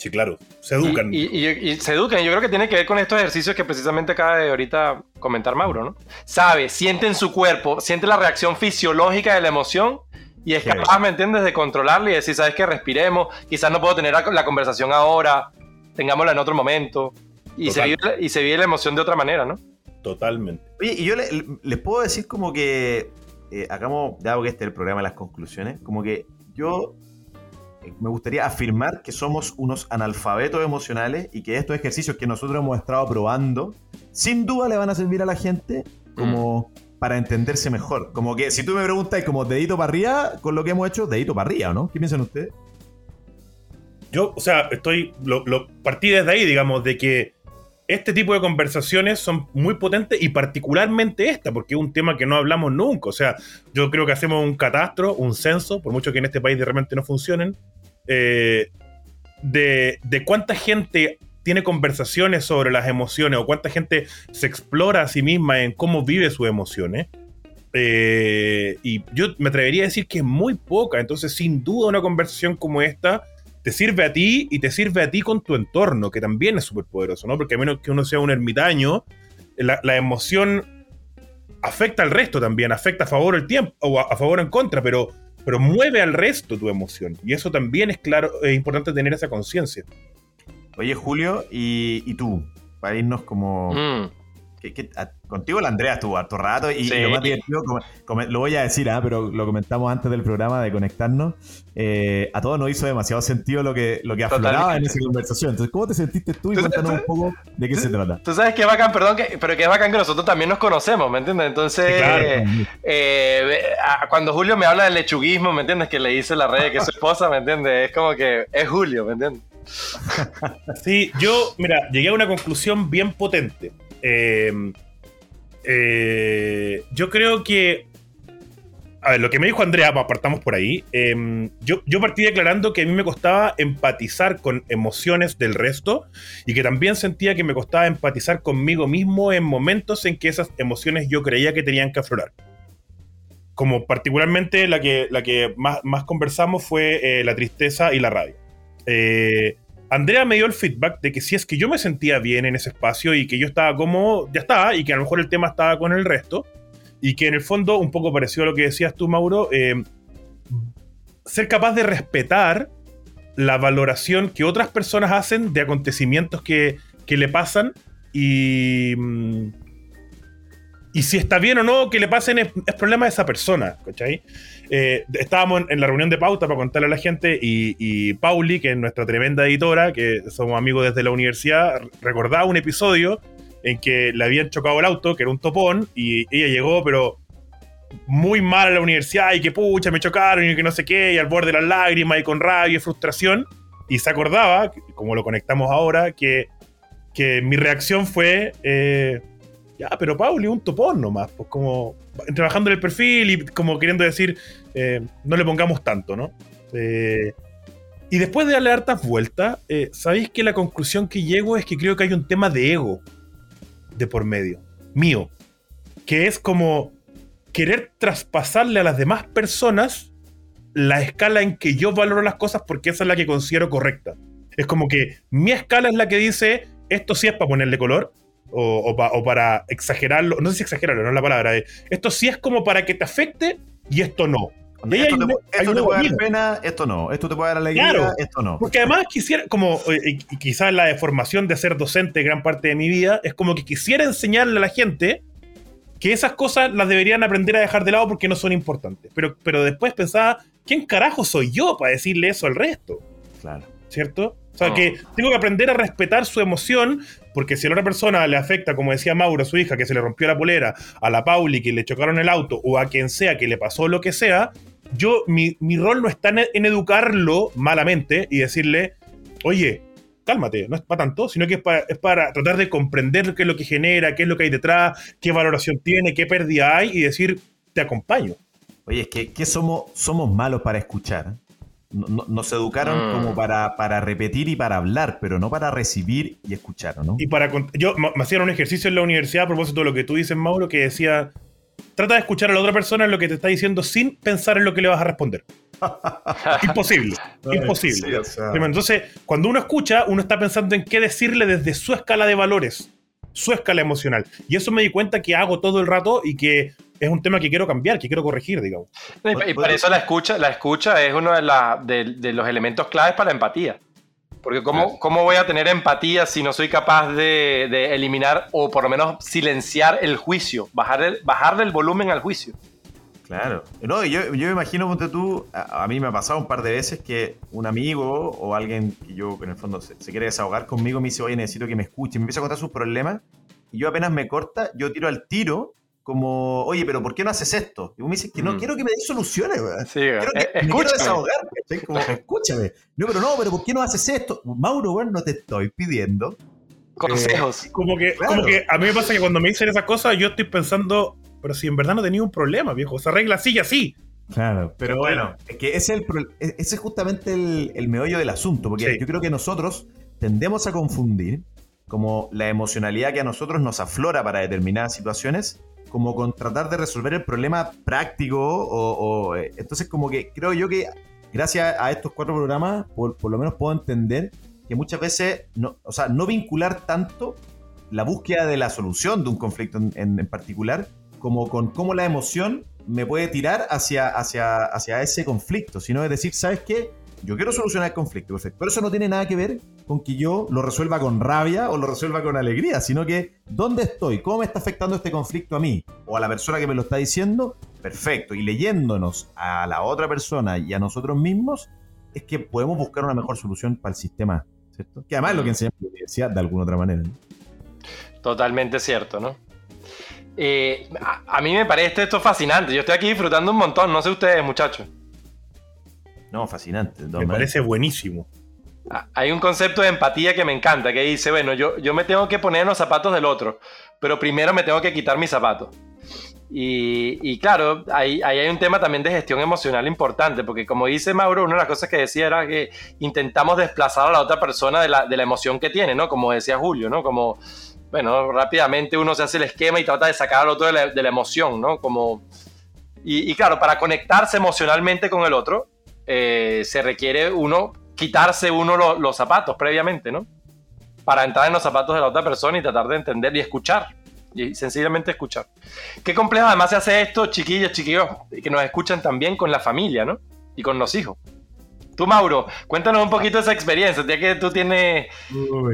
Sí, claro, se educan. Y, se educan. Yo creo que tiene que ver con estos ejercicios que precisamente acaba de ahorita comentar Mauro, ¿no? Sabe, siente en su cuerpo, siente la reacción fisiológica de la emoción y es capaz, ¿me entiendes?, de controlarla y decir, ¿sabes qué? Respiremos, quizás no puedo tener la conversación ahora, tengámosla en otro momento. Y se, vive, y se vive la emoción de otra manera, ¿no? Totalmente. Oye, y yo les puedo decir como que, eh, hagamos, dado que este es el programa de las conclusiones, como que yo me gustaría afirmar que somos unos analfabetos emocionales y que estos ejercicios que nosotros hemos estado probando, sin duda le van a servir a la gente como mm. para entenderse mejor. Como que si tú me preguntas como dedito para arriba con lo que hemos hecho, dedito para arriba, ¿no? ¿Qué piensan ustedes? Yo, o sea, estoy, lo, lo partí desde ahí, digamos, de que este tipo de conversaciones son muy potentes y particularmente esta, porque es un tema que no hablamos nunca. O sea, yo creo que hacemos un catastro, un censo, por mucho que en este país de repente no funcionen, eh, de, cuánta gente tiene conversaciones sobre las emociones o cuánta gente se explora a sí misma en cómo vive sus emociones. Eh, y yo me atrevería a decir que es muy poca. Entonces, sin duda, una conversación como esta te sirve a ti y te sirve a ti con tu entorno, que también es súper poderoso, ¿no? Porque a menos que uno sea un ermitaño, la, emoción afecta al resto también, afecta a favor el tiempo o a, favor o en contra, pero, pero mueve al resto tu emoción. Y eso también es claro, es importante tener esa conciencia. Oye, Julio, ¿y, tú? Para irnos como. Mm contigo la Andrea estuvo harto rato y, lo más divertido, lo voy a decir, ¿ah? pero lo comentamos antes del programa de conectarnos, eh, a todos nos hizo demasiado sentido lo que, lo que afloraba en esa conversación. Entonces, ¿cómo te sentiste tú? Y cuéntanos un poco de qué se trata. Tú sabes que bacán, perdón, pero que es bacán que nosotros también nos conocemos, ¿me entiendes? Entonces, eh, cuando Julio me habla del lechuguismo, ¿me entiendes? Que le dice la red que es su esposa, ¿me entiendes? Es como que es Julio, ¿me entiendes? Sí, yo, mira, llegué a una conclusión bien potente. Em, eh, yo creo que. A ver, lo que me dijo Andrea, apartamos por ahí. Em, yo, yo partí declarando que a mí me costaba empatizar con emociones del resto y que también sentía que me costaba empatizar conmigo mismo en momentos en que esas emociones yo creía que tenían que aflorar. Como particularmente la que, la que más, más conversamos fue eh, la tristeza y la rabia. Eh, Andrea me dio el feedback de que si es que yo me sentía bien en ese espacio y que yo estaba como, ya estaba, y que a lo mejor el tema estaba con el resto, y que en el fondo, un poco parecido a lo que decías tú, Mauro, eh, ser capaz de respetar la valoración que otras personas hacen de acontecimientos que, que le pasan y, mm, y si está bien o no que le pasen es, problema de esa persona, ¿cachai? Eh, estábamos en, la reunión de pauta para contarle a la gente y, y, Pauli, que es nuestra tremenda editora, que somos amigos desde la universidad, recordaba un episodio en que le habían chocado el auto, que era un topón, y ella llegó, pero muy mal a la universidad y que pucha, me chocaron y que no sé qué, y al borde de las lágrimas y con rabia y frustración. Y se acordaba, como lo conectamos ahora, que, que mi reacción fue, eh, ya, pero Pauli, un topón nomás, pues como trabajando el perfil y como queriendo decir, eh, no le pongamos tanto, ¿no? Eh, y después de darle hartas vueltas, ¿sabéis que la conclusión que llego es que creo que hay un tema de ego de por medio, mío, que es como querer traspasarle a las demás personas la escala en que yo valoro las cosas porque esa es la que considero correcta. Es como que mi escala es la que dice, esto sí es para ponerle color, o, para exagerarlo, no sé si exagerarlo, no es la palabra, eh, esto sí es como para que te afecte y esto no. esto, te, puede dar pena, esto no. Esto te puede dar alegría, esto no. Porque además quisiera, como eh, quizás la deformación de ser docente gran parte de mi vida, es como que quisiera enseñarle a la gente que esas cosas las deberían aprender a dejar de lado porque no son importantes. Pero, pero después pensaba, ¿quién carajo soy yo para decirle eso al resto? Claro. ¿Cierto? O sea, que tengo que aprender a respetar su emoción, porque si a la otra persona le afecta, como decía Mauro, a su hija, que se le rompió la polera, a la Pauli, que le chocaron el auto, o a quien sea que le pasó lo que sea, yo, mi, mi rol no está en educarlo malamente y decirle, oye, cálmate, no es para tanto, sino que es para, tratar de comprender qué es lo que genera, qué es lo que hay detrás, qué valoración tiene, qué pérdida hay y decir, te acompaño. Oye, es que, somos, somos malos para escuchar. Nos educaron mm. como para, para repetir y para hablar, pero no para recibir y escuchar, ¿no? Y para yo me hacían un ejercicio en la universidad a propósito de lo que tú dices, Mauro, que decía, trata de escuchar a la otra persona en lo que te está diciendo sin pensar en lo que le vas a responder. imposible, imposible. Entonces, cuando uno escucha, uno está pensando en qué decirle desde su escala de valores, su escala emocional. Y eso me di cuenta que hago todo el rato y que es un tema que quiero cambiar, que quiero corregir, digamos. Y, por eso la escucha, la escucha es uno de, los elementos claves para la empatía. Porque ¿cómo, ¿cómo, voy a tener empatía si no soy capaz de, eliminar o por lo menos silenciar el juicio, bajar el, bajarle el volumen al juicio? Claro. No, yo, yo me imagino, ponte tú, a, mí me ha pasado un par de veces que un amigo o alguien que yo, en el fondo, se, quiere desahogar conmigo, me dice, oye, necesito que me escuche, me empieza a contar sus problemas, y yo apenas me corta, yo tiro al tiro, como, oye, pero ¿por qué no haces esto? Y me dice que no mm. quiero que me des soluciones, weón. Sí, quiero que, me quiero desahogar, como, escúchame. No, pero no, pero ¿por qué no haces esto? Mauro, weón, no te estoy pidiendo consejos. Eh, como, que, como que a mí me pasa que cuando me dicen esas cosas, yo estoy pensando, pero si en verdad no tenía un problema, viejo, se arregla así y así. Claro, pero bueno, es que ese es, el, e-, ese es justamente el, meollo del asunto, porque yo creo que nosotros tendemos a confundir como la emocionalidad que a nosotros nos aflora para determinadas situaciones, como con tratar de resolver el problema práctico, o, eh, entonces como que creo yo que gracias a estos cuatro programas, por, lo menos puedo entender que muchas veces, no, o sea, no vincular tanto la búsqueda de la solución de un conflicto en particular, como con cómo la emoción me puede tirar hacia, hacia, hacia ese conflicto, sino es decir, ¿sabes qué? Yo quiero solucionar el conflicto, perfecto. Pero eso no tiene nada que ver con que yo lo resuelva con rabia o lo resuelva con alegría, sino que ¿dónde estoy? ¿Cómo me está afectando este conflicto a mí o a la persona que me lo está diciendo? Perfecto. Y leyéndonos a la otra persona y a nosotros mismos, es que podemos buscar una mejor solución para el sistema, ¿cierto? Que además es lo que enseña la universidad de alguna otra manera. Totalmente cierto, ¿no? Eh, a, mí me parece esto fascinante. Yo estoy aquí disfrutando un montón. No sé ustedes, muchachos. No, fascinante. Me parece buenísimo. Hay un concepto de empatía que me encanta, que dice, bueno, yo, yo me tengo que poner en los zapatos del otro, pero primero me tengo que quitar mis zapatos. Y, claro, ahí, hay un tema también de gestión emocional importante, porque como dice Mauro, una de las cosas que decía era que intentamos desplazar a la otra persona de la, de la emoción que tiene, ¿no? Como decía Julio, ¿no? Como bueno, rápidamente uno se hace el esquema y trata de sacar al otro de la, emoción, ¿no? Como, y, claro, para conectarse emocionalmente con el otro, eh, se requiere uno quitarse uno los zapatos previamente, ¿no? Para entrar en los zapatos de la otra persona y tratar de entender y escuchar y sencillamente escuchar. Qué complejo además se hace esto, chiquillos, chiquillos, que nos escuchan también con la familia, ¿no? Y con los hijos. Tú, Mauro, cuéntanos un poquito de esa experiencia, ya que tú tienes,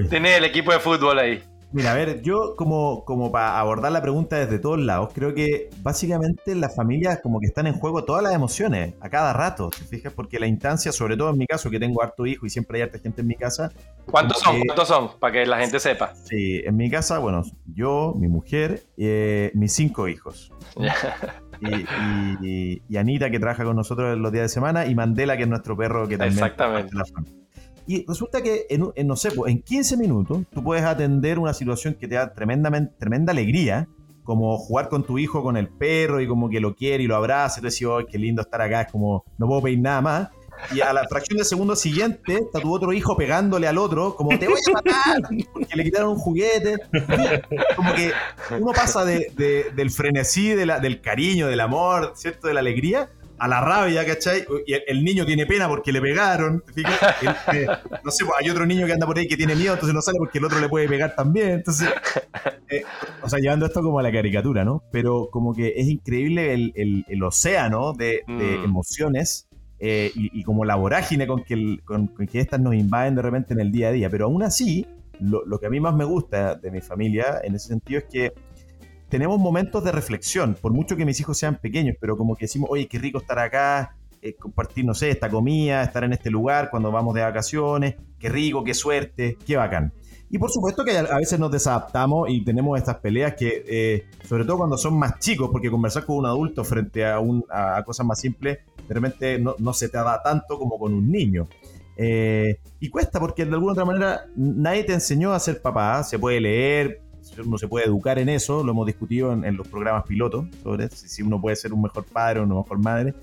tienes el equipo de fútbol ahí. Mira, a ver, yo como, como para abordar la pregunta desde todos lados, creo que básicamente las familias como que están en juego todas las emociones, a cada rato, ¿te fijas? Porque la instancia, sobre todo en mi caso, que tengo harto hijo y siempre hay harta gente en mi casa. ¿Cuántos son? ¿Cuántos son? Para que la gente sepa. Sí, en mi casa, bueno, yo, mi mujer, eh, mis cinco hijos. y, y, Anita, que trabaja con nosotros los días de semana, y Mandela, que es nuestro perro que también... Exactamente. Y resulta que, en, no sé, pues, en 15 minutos tú puedes atender una situación que te da tremendamente, tremenda alegría, como jugar con tu hijo, con el perro, y como que lo quiere y lo abraza, y tú decís, oh, qué lindo estar acá, es como, no puedo pedir nada más. Y a la fracción de segundo siguiente está tu otro hijo pegándole al otro, como te voy a matar, porque le quitaron un juguete. Como que uno pasa de, del frenesí, del cariño, del amor, ¿cierto? De la alegría, a la rabia, ¿cachai? Y el, niño tiene pena porque le pegaron. Eh, no sé, pues, hay otro niño que anda por ahí que tiene miedo, entonces no sale porque el otro le puede pegar también. Entonces, eh, o sea, llevando esto como a la caricatura, ¿no? Pero como que es increíble el, océano de, mm. emociones eh, y, como la vorágine con que, con, que estas nos invaden de repente en el día a día. Pero aún así, lo, lo que a mí más me gusta de mi familia en ese sentido es que tenemos momentos de reflexión, por mucho que mis hijos sean pequeños, pero como que decimos, oye, qué rico estar acá, eh, compartir, no sé, esta comida, estar en este lugar cuando vamos de vacaciones, qué rico, qué suerte, qué bacán. Y por supuesto que a veces nos desadaptamos y tenemos estas peleas que, eh, sobre todo cuando son más chicos, porque conversar con un adulto frente a, un, a cosas más simples, de repente no, no, se te da tanto como con un niño. Eh, y cuesta porque de alguna otra manera nadie te enseñó a ser papá, se puede leer, uno se puede educar en eso, lo hemos discutido en, los programas pilotos, sobre si uno puede ser un mejor padre o una mejor madre.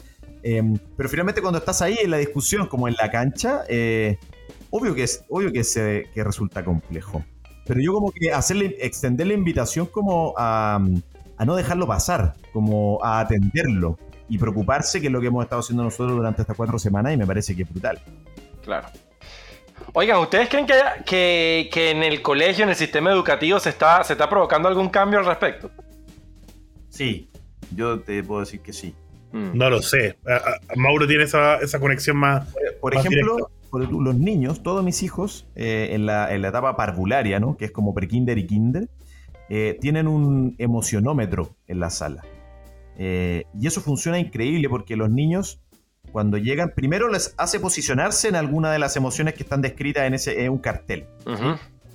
Em, pero finalmente cuando estás ahí en la discusión, como en la cancha, eh, obvio que es obvio que, se, que resulta complejo. Pero yo como que hacerle, extender la invitación como a, a no dejarlo pasar, como a atenderlo y preocuparse, que es lo que hemos estado haciendo nosotros durante estas cuatro semanas y me parece que es brutal. Claro. Oigan, ¿ustedes creen que, que, en el colegio, en el sistema educativo, se está, se está provocando algún cambio al respecto? Sí, yo te puedo decir que sí. Mm. No lo sé. Mauro tiene esa, conexión más. Por ejemplo, los niños, todos mis hijos, eh, en, la, etapa parvularia, ¿no? que es como pre-kinder y kinder, eh, tienen un emocionómetro en la sala. Eh, y eso funciona increíble porque los niños cuando llegan, primero les hace posicionarse en alguna de las emociones que están descritas en ese un cartel.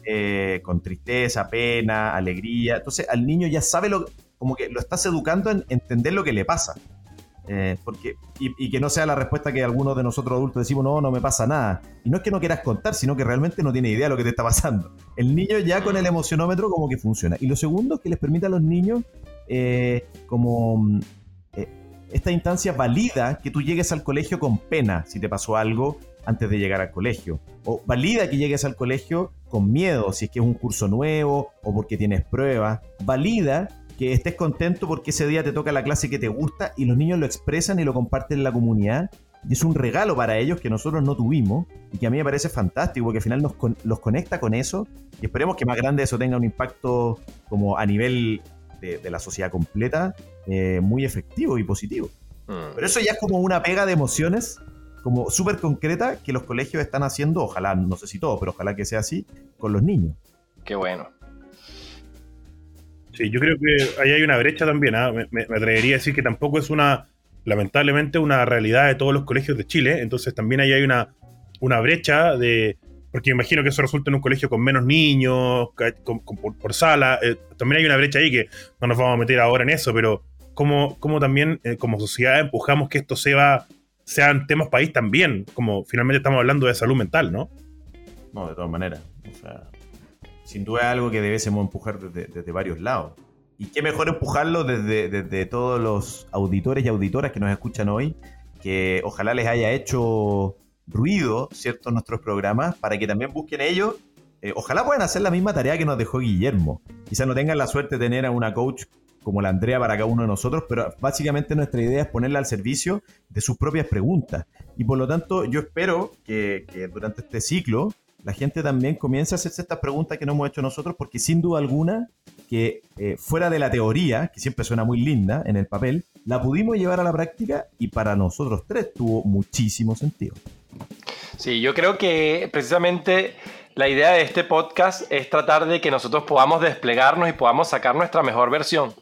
Eh, con tristeza, pena, alegría. Entonces al niño ya sabe lo, como que lo estás educando en entender lo que le pasa. Eh, porque, y, que no sea la respuesta que algunos de nosotros adultos decimos, no, no me pasa nada. Y no es que no quieras contar, sino que realmente no tiene idea de lo que te está pasando. El niño ya con el emocionómetro como que funciona. Y lo segundo es que les permite a los niños eh, como esta instancia valida que tú llegues al colegio con pena si te pasó algo antes de llegar al colegio. O valida que llegues al colegio con miedo si es que es un curso nuevo o porque tienes pruebas. Valida que estés contento porque ese día te toca la clase que te gusta y los niños lo expresan y lo comparten en la comunidad. Y es un regalo para ellos que nosotros no tuvimos y que a mí me parece fantástico porque al final nos los conecta con eso y esperemos que más grande eso tenga un impacto como a nivel de, la sociedad completa eh, muy efectivo y positivo. Mm. Pero eso ya es como una pega de emociones como súper concreta que los colegios están haciendo, ojalá, no sé si todo, pero ojalá que sea así, con los niños. Qué bueno. Sí, yo creo que ahí hay una brecha también. ¿ah? Me, atrevería a decir que tampoco es una, lamentablemente, una realidad de todos los colegios de Chile. Entonces también ahí hay una, una brecha de, porque imagino que eso resulta en un colegio con menos niños, por, sala. Eh, también hay una brecha ahí que no nos vamos a meter ahora en eso, pero cómo, cómo también eh, como sociedad empujamos que esto sea, sean temas país también, como finalmente estamos hablando de salud mental, ¿no? No, de todas maneras. O sea, sin duda es algo que debemos empujar desde, varios lados. Y qué mejor empujarlo desde, desde todos los auditores y auditoras que nos escuchan hoy, que ojalá les haya hecho ruido, ¿cierto?, nuestros programas, para que también busquen ellos. Eh, ojalá puedan hacer la misma tarea que nos dejó Guillermo. Quizás no tengan la suerte de tener a una coach como la Andrea para cada uno de nosotros, pero básicamente nuestra idea es ponerla al servicio de sus propias preguntas. Y por lo tanto, yo espero que, durante este ciclo la gente también comience a hacerse estas preguntas que no hemos hecho nosotros, porque sin duda alguna que eh, fuera de la teoría, que siempre suena muy linda en el papel, la pudimos llevar a la práctica y para nosotros tres tuvo muchísimo sentido. Sí, yo creo que precisamente la idea de este podcast es tratar de que nosotros podamos desplegarnos y podamos sacar nuestra mejor versión.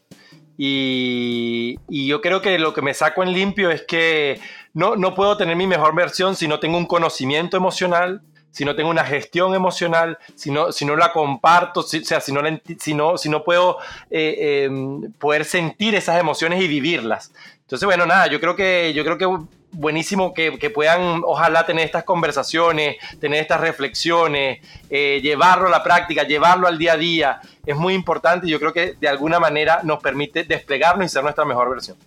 Y, yo creo que lo que me saco en limpio es que no, no puedo tener mi mejor versión si no tengo un conocimiento emocional, si no tengo una gestión emocional, si no, si no la comparto, si, o sea, si no, si no, si no puedo eh, em, poder sentir esas emociones y vivirlas. Entonces, bueno, nada, yo creo que, yo creo que buenísimo que, puedan, ojalá, tener estas conversaciones, tener estas reflexiones, eh, llevarlo a la práctica, llevarlo al día a día. Es muy importante y yo creo que de alguna manera nos permite desplegarnos y ser nuestra mejor versión.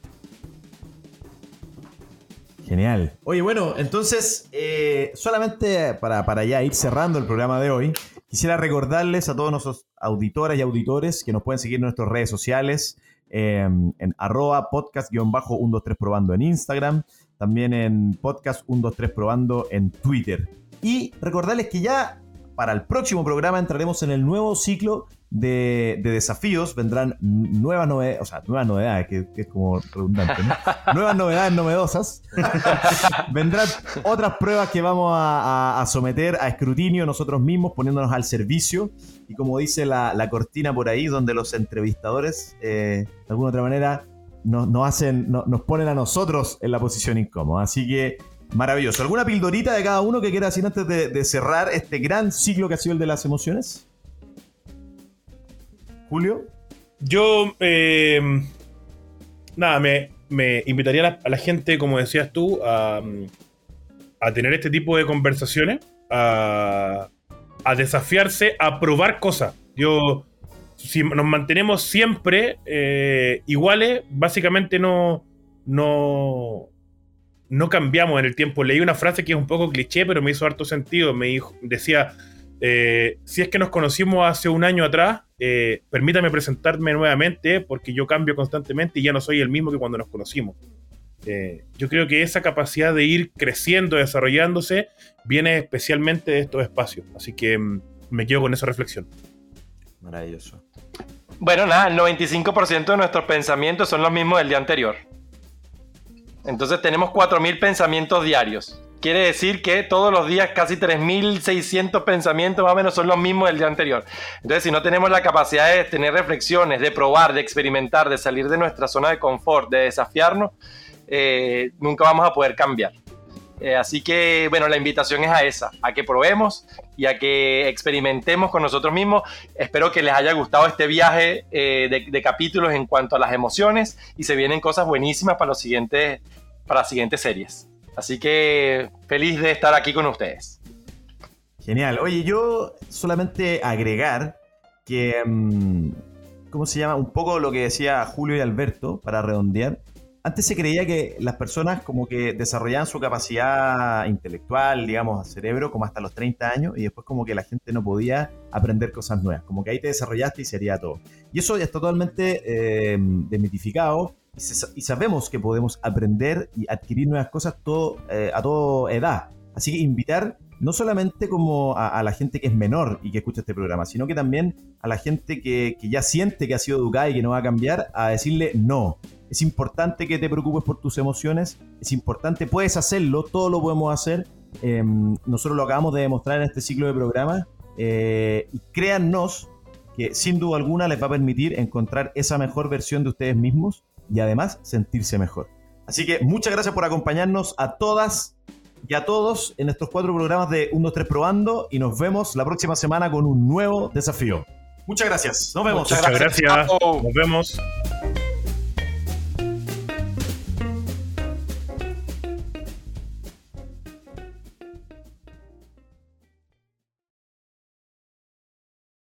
Genial. Oye, bueno, entonces, eh, solamente para, para ya ir cerrando el programa de hoy, quisiera recordarles a todos nuestros auditoras y auditores que nos pueden seguir en nuestras redes sociales, em, en arroba podcast-123 probando en Instagram, también en podcast 123 probando en Twitter. Y recordarles que ya para el próximo programa entraremos en el nuevo ciclo de, desafíos, vendrán nuevas novedades, o sea, nuevas novedades, que, es como redundante, ¿no? nuevas novedades novedosas. vendrán otras pruebas que vamos a, someter a escrutinio nosotros mismos, poniéndonos al servicio. Y como dice la, cortina por ahí, donde los entrevistadores, eh, de alguna otra manera, nos, hacen, nos ponen a nosotros en la posición incómoda. Así que maravilloso. ¿Alguna pildorita de cada uno que quiera decir antes de, cerrar este gran ciclo que ha sido el de las emociones? Julio. Yo, eh, nada, me, invitaría a la, gente, como decías tú, a, tener este tipo de conversaciones, a, desafiarse, a probar cosas. Yo, si nos mantenemos siempre eh, iguales, básicamente no, no, no cambiamos en el tiempo. Leí una frase que es un poco cliché, pero me hizo harto sentido. Me dijo, decía, eh, si es que nos conocimos hace un año atrás, eh, permítame presentarme nuevamente porque yo cambio constantemente y ya no soy el mismo que cuando nos conocimos. Yo creo que esa capacidad de ir creciendo, desarrollándose, viene especialmente de estos espacios. Así que mm, me quedo con esa reflexión. Maravilloso. Bueno, nada, el 95% de nuestros pensamientos son los mismos del día anterior. Entonces tenemos 4.000 pensamientos diarios. Quiere decir que todos los días casi 3.600 pensamientos más o menos son los mismos del día anterior. Entonces, si no tenemos la capacidad de tener reflexiones, de probar, de experimentar, de salir de nuestra zona de confort, de desafiarnos, eh, nunca vamos a poder cambiar. Eh, así que, bueno, la invitación es a esa, a que probemos y a que experimentemos con nosotros mismos. Espero que les haya gustado este viaje eh, de, capítulos en cuanto a las emociones y se vienen cosas buenísimas para, los siguientes, para las siguientes series. Así que feliz de estar aquí con ustedes. Genial. Oye, yo solamente agregar que, mm, ¿cómo se llama? Un poco lo que decía Julio y Alberto, para redondear. Antes se creía que las personas como que desarrollaban su capacidad intelectual, digamos, cerebro, como hasta los 30 años, y después como que la gente no podía aprender cosas nuevas, como que ahí te desarrollaste y sería todo. Y eso ya está totalmente eh, desmitificado y, sabemos que podemos aprender y adquirir nuevas cosas todo, eh, a toda edad. Así que invitar no solamente como a, la gente que es menor y que escucha este programa, sino que también a la gente que, ya siente que ha sido educada y que no va a cambiar, a decirle no. Es importante que te preocupes por tus emociones, es importante, puedes hacerlo, todo lo podemos hacer. Em, nosotros lo acabamos de demostrar en este ciclo de programas eh, y créannos que sin duda alguna les va a permitir encontrar esa mejor versión de ustedes mismos y además sentirse mejor. Así que muchas gracias por acompañarnos a todas y a todos en estos cuatro programas de 1, 2, 3 Probando y nos vemos la próxima semana con un nuevo desafío. Muchas gracias. Nos vemos. Muchas gracias. Nos vemos.